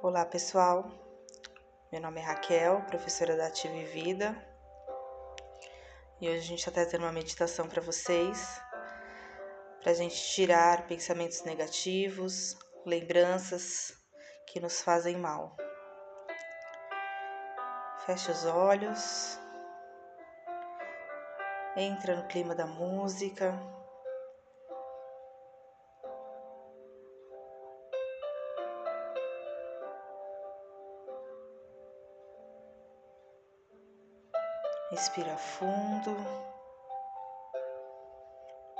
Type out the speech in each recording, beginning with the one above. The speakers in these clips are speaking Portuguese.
Olá pessoal, meu nome é Raquel, professora da Ativa Vida, e hoje a gente está trazendo uma meditação para vocês, para a gente tirar pensamentos negativos, lembranças que nos fazem mal. Feche os olhos, entra no clima da música. Respira fundo,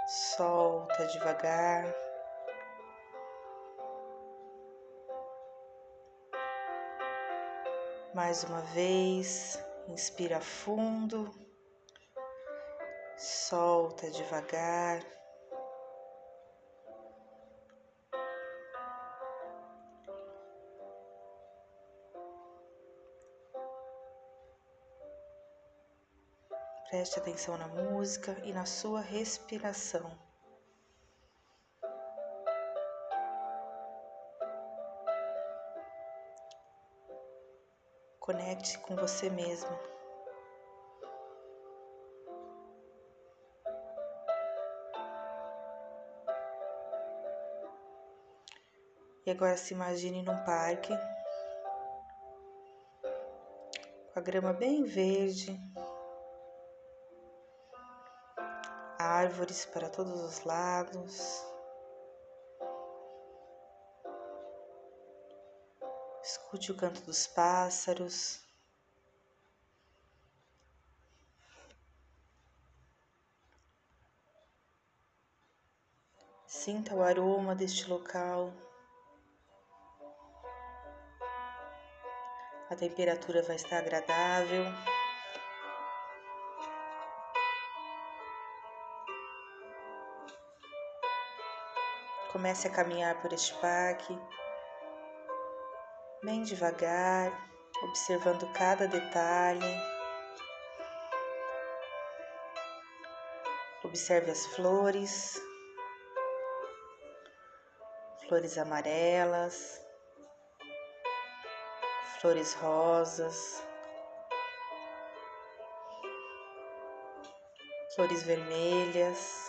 solta devagar. Mais uma vez, inspira fundo, solta devagar. Preste atenção na música e na sua respiração. Conecte com você mesmo. E agora se imagine num parque com a grama bem verde, árvores para todos os lados. Escute o canto dos pássaros. Sinta o aroma deste local. A temperatura vai estar agradável. Comece a caminhar por este parque, bem devagar, observando cada detalhe. Observe as flores, flores amarelas, flores rosas, flores vermelhas.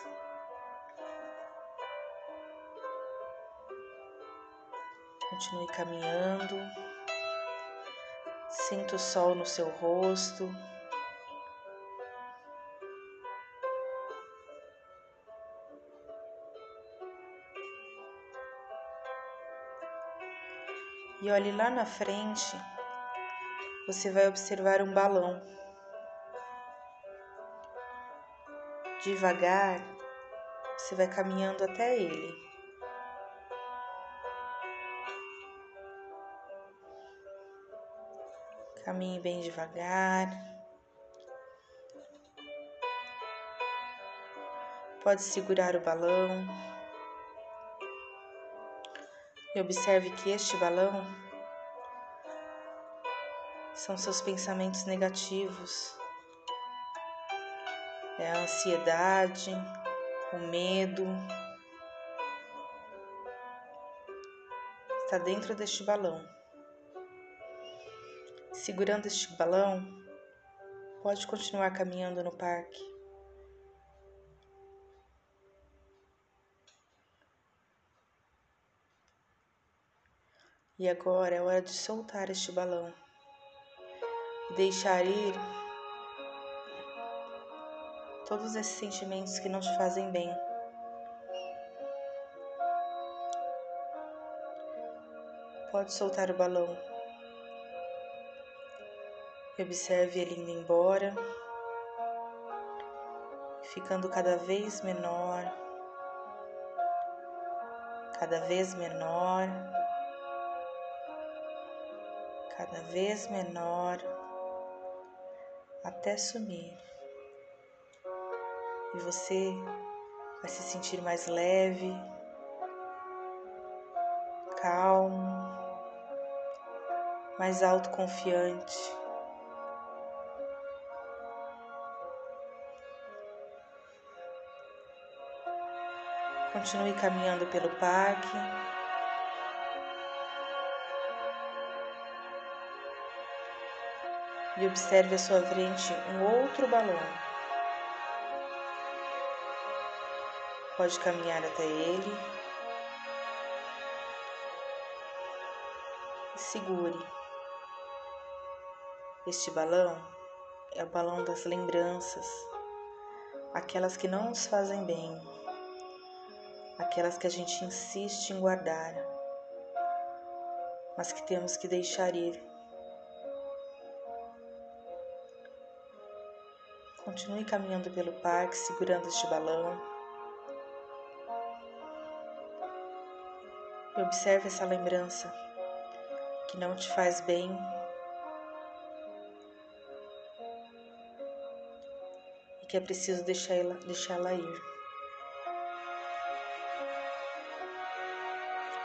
Continue caminhando. Sinta o sol no seu rosto. E olhe lá na frente, você vai observar um balão. Devagar, você vai caminhando até ele. Caminhe bem devagar. Pode segurar o balão. E observe que este balão são seus pensamentos negativos. É a ansiedade, o medo. Está dentro deste balão. Segurando este balão, pode continuar caminhando no parque. E agora é hora de soltar este balão deixar ir todos esses sentimentos que não te fazem bem. Pode soltar o balão observe ele indo embora, ficando cada vez menor, cada vez menor, cada vez menor, até sumir. E você vai se sentir mais leve, calmo, mais autoconfiante. Continue caminhando pelo parque. E observe à sua frente um outro balão. Pode caminhar até ele. E segure. Este balão é o balão das lembranças, aquelas que não nos fazem bem, aquelas que a gente insiste em guardar, mas que temos que deixar ir. Continue caminhando pelo parque segurando este balão. E observe essa lembrança que não te faz bem. E que é preciso ela ir.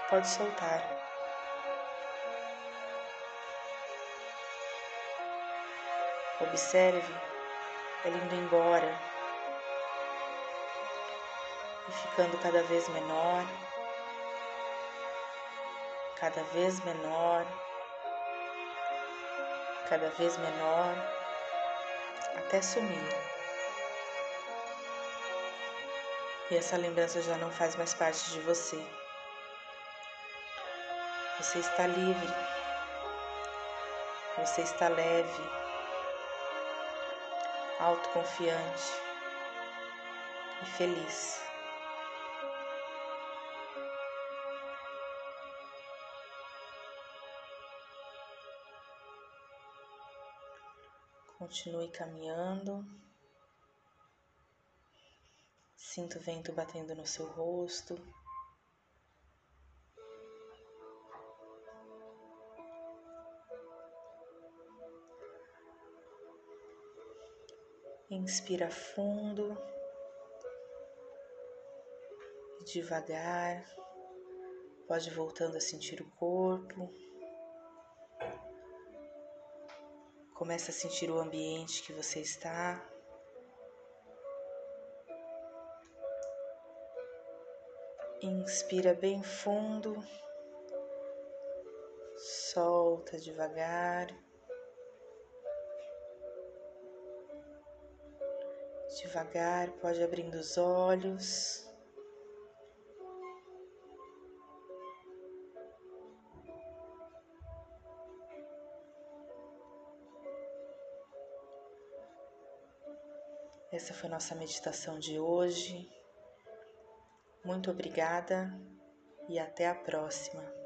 Pode soltar. Observe ela indo embora e ficando cada vez menor, cada vez menor, cada vez menor, até sumir. E essa lembrança já não faz mais parte de você. Você está livre, você está leve autoconfiante e feliz. Continue caminhando. Sinta o vento batendo no seu rosto. Inspira fundo, devagar, pode voltando a sentir o corpo. Começa a sentir o ambiente que você está. Inspira bem fundo, solta devagar. Devagar, pode abrindo os olhos. Essa foi nossa meditação de hoje. Muito obrigada e até a próxima.